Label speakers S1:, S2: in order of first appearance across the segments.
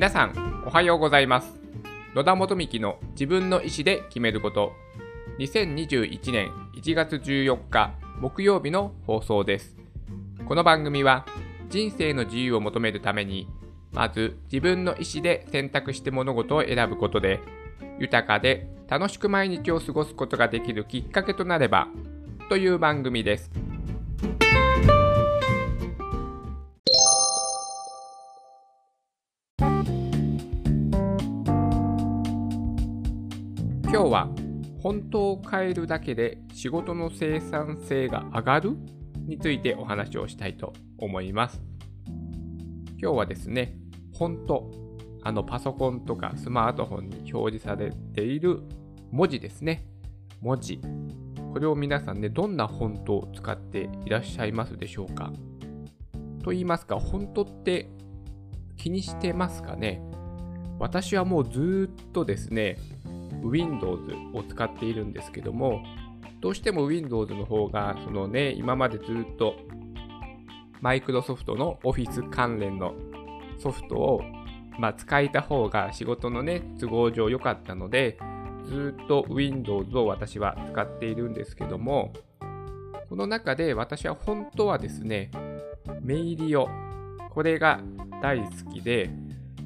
S1: 皆さん、おはようございます。野田元幹の自分の意思で決めること。2021年1月14日木曜日の放送です。この番組は人生の自由を求めるために、まず自分の意思で選択して物事を選ぶことで、豊かで楽しく毎日を過ごすことができるきっかけとなれば、という番組です。本当を変えるだけで仕事の生産性が上がる？についてお話をしたいと思います。今日はですね、本当、あのパソコンとかスマートフォンに表示されている文字ですね。文字。これを皆さんね、どんな本当を使っていらっしゃいますでしょうか？と言いますか、本当って気にしてますかね？私はもうずっとですね、Windows を使っているんですけども、どうしても Windows の方が、そのね、今までずっとマイクロソフトの Office 関連のソフトを、まあ、使いた方が仕事のね、都合上良かったので、ずっと Windows を私は使っているんですけども、この中で私は本当はですね、メイリオ、これが大好きで、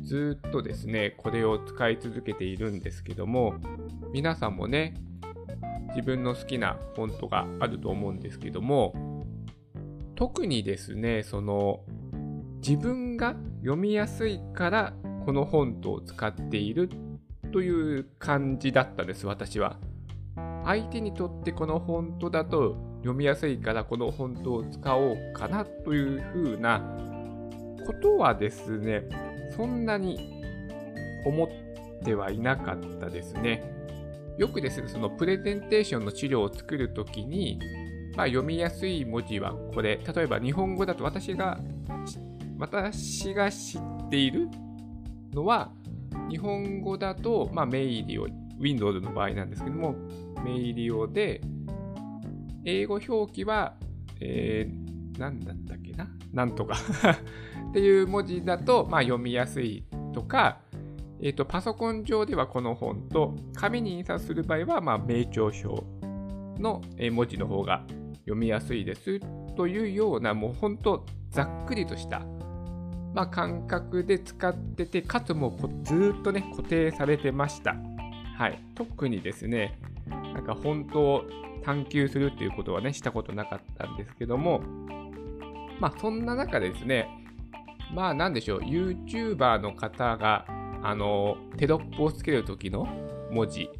S1: ずっとですね、これを使い続けているんですけども、皆さんもね、自分の好きなフォントがあると思うんですけども、特にですね、その、自分が読みやすいからこのフォントを使っているという感じだったんです、私は。相手にとってこのフォントだと読みやすいからこのフォントを使おうかなというふうなことはですね、そんなに思ってはいなかったですね。よくですね、そのプレゼンテーションの資料を作るときに、まあ、読みやすい文字はこれ。例えば日本語だと私が、私が知っているのは、日本語だと、まあ、メイリオ、Windows の場合なんですけども、メイリオで、英語表記は、えー、何だったっけな？なんとか っていう文字だと、まあ、読みやすいとか、えーと、パソコン上ではこの本と、紙に印刷する場合は、まあ、名調書の文字の方が読みやすいですというような、もう本当、ざっくりとした、まあ、感覚で使ってて、かつもうずっとね、固定されてました。はい。特にですね、なんか本当探求するっていうことはね、したことなかったんですけども、まあそんな中ですね、まあなんでしょう、YouTuber の方が、あの、テロップをつけるときの文字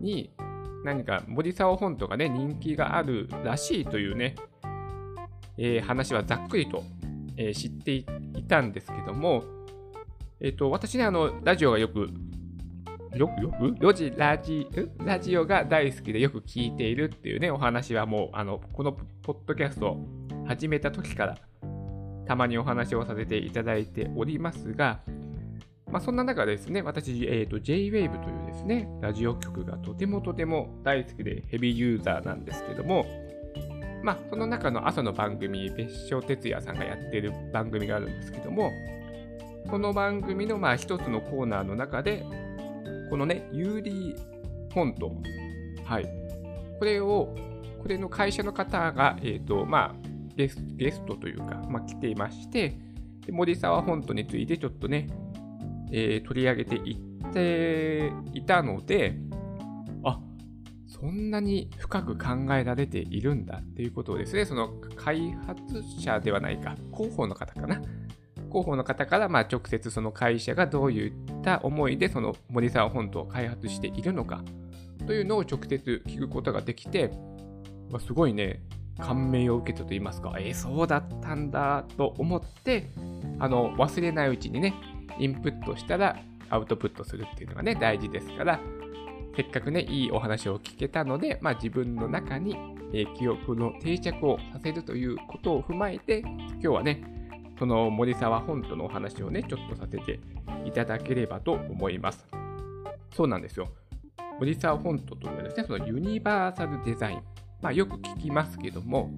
S1: に、何か森沢フォントがね、人気があるらしいというね、えー、話はざっくりと、えー、知っていたんですけども、えっ、ー、と、私ね、あの、ラジオがよくよくよく？ロジラジラジオが大好きでよく聞いているっていうね、お話はもう、あの、このポッドキャスト始めた時から、たまにお話をさせていただいておりますが、まあ、そんな中ですね、私、えー、J-Wave というですね、ラジオ局がとてもとても大好きでヘビーユーザーなんですけども、まあ、その中の朝の番組、別所哲也さんがやっている番組があるんですけども、その番組のまあ一つのコーナーの中で、このね、ユーリーフォント。はい。これを、これの会社の方が、えっ、ー、と、まあゲス、ゲストというか、まあ、来ていまして、で森沢フォントについてちょっとね、えー、取り上げていっていたので、あ、そんなに深く考えられているんだっていうことをですね、その開発者ではないか、広報の方かな。広報の方からまあ直接その会社がどういった思いでその森沢フォントを開発しているのかというのを直接聞くことができて、まあ、すごいね、感銘を受けたと言いますか、えー、そうだったんだと思って、あの忘れないうちにね、インプットしたらアウトプットするっていうのがね、大事ですから、せっかくね、いいお話を聞けたので、まあ、自分の中に、えー、記憶の定着をさせるということを踏まえて、今日はね、その森沢フォントのお話をね、ちょっとさせていただければと思います。そうなんですよ。森沢フォントというのはですね、そのユニバーサルデザイン。まあよく聞きますけども、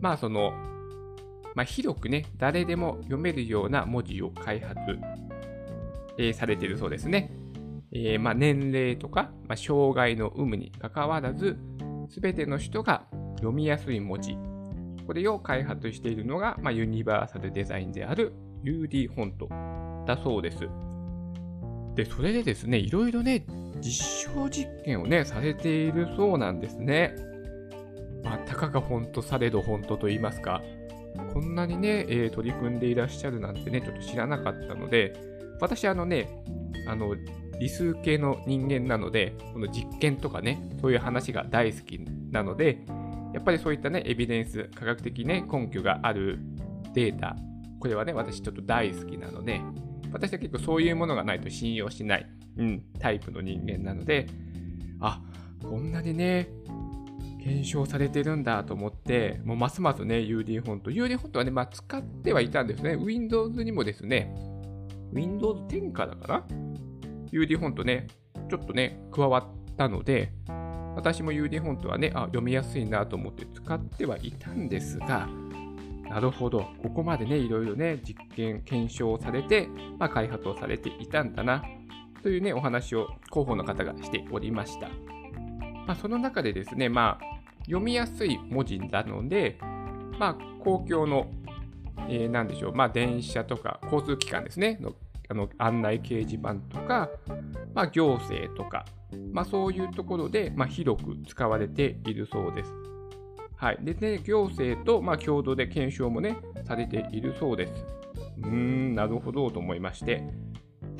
S1: まあその、まあ広くね、誰でも読めるような文字を開発えー、されているそうですね。えー、まあ、年齢とか、まあ、障害の有無にかかわらず、すべての人が読みやすい文字、これを開発しているのが、まあ、ユニバーサルデザインである UD フォントだそうです。で、それでですね、いろいろね、実証実験をね、されているそうなんですね。まあ、たかが本当されど本当と言いますか、こんなにね、えー、取り組んでいらっしゃるなんてね、ちょっと知らなかったので、私、あのね、あの、理数系の人間なので、この実験とかね、そういう話が大好きなので、やっぱりそういったね、エビデンス、科学的ね、根拠があるデータ、これはね、私ちょっと大好きなので、私は結構そういうものがないと信用しない、うん、タイプの人間なので、あ、こんなにね、検証されてるんだと思って、もうますますね、UD フォント。UD フォントはね、まあ、使ってはいたんですね。Windows にもですね、Windows 10からかな ?UD フォントね、ちょっとね、加わったので、私も UD フォントはね、あ、読みやすいなと思って使ってはいたんですが、なるほど、ここまでね、いろいろね、実験、検証されて、まあ、開発をされていたんだな、というね、お話を広報の方がしておりました。まあ、その中でですね、まあ、読みやすい文字なので、まあ、公共の、えー、なんでしょう、まあ、電車とか交通機関ですね、のあの案内掲示板とか、まあ、行政とか、まあ、そういうところで、まあ、広く使われているそうです。はい。でね、行政と、まあ、共同で検証もね、されているそうです。うーん、なるほどと思いまして。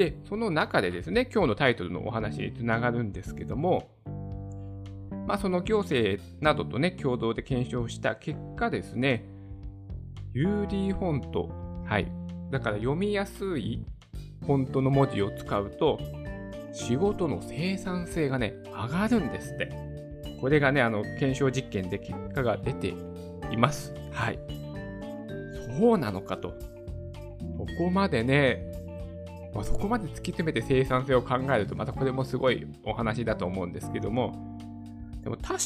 S1: で、その中でですね、今日のタイトルのお話につながるんですけども、まあ、その行政などとね、共同で検証した結果ですね、UD フォント、はい。だから読みやすいフォントの文字を使うと、仕事の生産性がね、上がるんですって。これがね、あの、検証実験で結果が出ています。はい。そうなのかと。ここまでね、まあ、そこまで突き詰めて生産性を考えると、またこれもすごいお話だと思うんですけども、でも確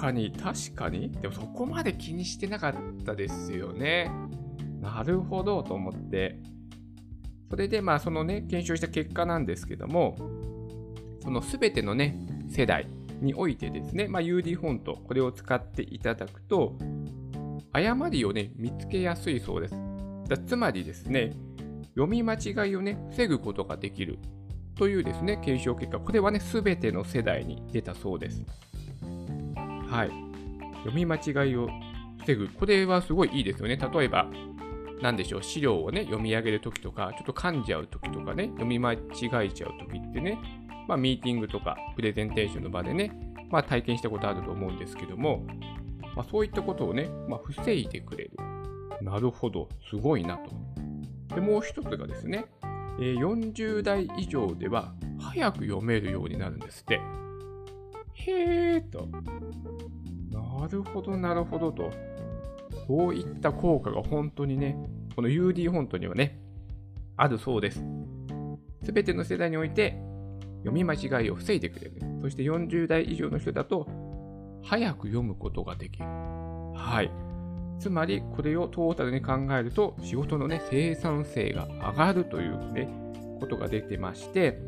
S1: かに、確かに、でもそこまで気にしてなかったですよね。なるほどと思って。それで、まあ、そのね、検証した結果なんですけども、そのすべてのね、世代、においてですね、まあ、UD フォント、これを使っていただくと、誤りをね、見つけやすいそうです。だつまりですね、読み間違いをね、防ぐことができるというですね、検証結果、これはね、すべての世代に出たそうです。はい。読み間違いを防ぐ。これはすごいいいですよね。例えば、何でしょう、資料をね、読み上げるときとか、ちょっと噛んじゃうときとかね、読み間違えちゃうときってね、まあ、ミーティングとかプレゼンテーションの場でね、まあ、体験したことあると思うんですけども、まあ、そういったことをね、まあ、防いでくれる。なるほど、すごいなと。で、もう一つがですね、え、40代以上では早く読めるようになるんですって。へーと。なるほど、なるほどと。そういった効果が本当にね、この UD フォントにはね、あるそうです。すべての世代において読み間違いを防いでくれる。そして40代以上の人だと、早く読むことができる。はい。つまり、これをトータルに考えると、仕事のね、生産性が上がるというね、ことが出てまして、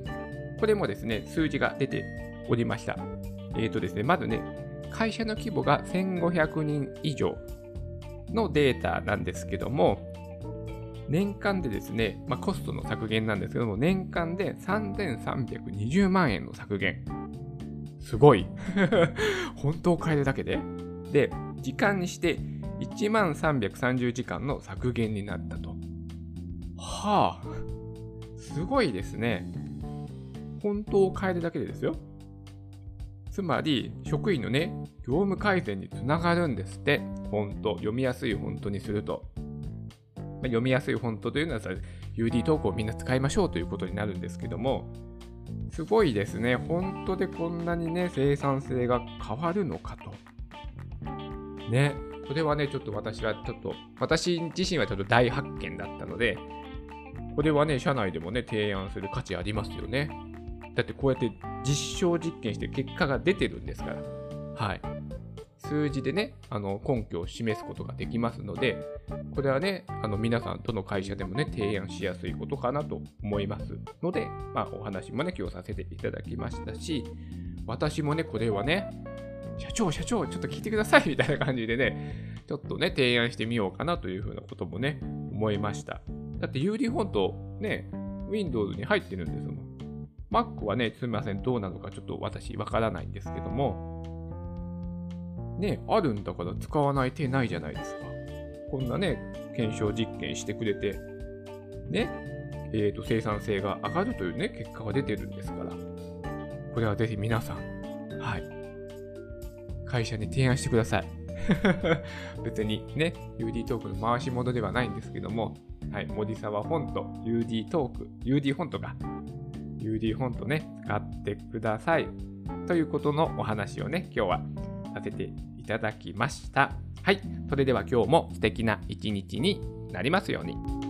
S1: これもですね、数字が出ておりました。え、ー、とですね、まずね、会社の規模が1500人以上のデータなんですけども、年間でですね、まあ、コストの削減なんですけども、年間で3320万円の削減。すごい。本当を変えるだけで。で、時間にして1万330時間の削減になったと。はあ、すごいですね。本当を変えるだけでですよ。つまり、職員のね、業務改善につながるんですって。本当、読みやすい本当にすると。ま読みやすいフォントというのはさ UD 投稿をみんな使いましょうということになるんですけども、すごいですね。本当でこんなにね、生産性が変わるのかと。ね。それはね、ちょっと私はちょっと、私自身はちょっと大発見だったので、これはね、社内でもね、提案する価値ありますよね。だってこうやって実証実験して結果が出てるんですから。はい。数字でね、あの根拠を示すことができますので、これはね、あの皆さんとの会社でもね、提案しやすいことかなと思いますので、まあ、お話もね、今日させていただきましたし、私もね、これはね、社長、社長、ちょっと聞いてくださいみたいな感じでね、ちょっとね、提案してみようかなというふうなこともね、思いました。だって UD フォントね、Windows に入ってるんですもん。Mac はね、すみません、どうなのかちょっと私わからないんですけども、ね、あるんだから使わない手ないじゃないですか。こんなね、検証実験してくれて、ね、えーと、生産性が上がるというね、結果が出てるんですから、これはぜひ皆さん、はい、会社に提案してください。別にね、UD トークの回し物ではないんですけども、はい、森沢フォント、UD トーク、UD フォントが、UD フォントね、使ってください。ということのお話をね、今日はさせていただきました。はい。それでは今日も素敵な一日になりますように。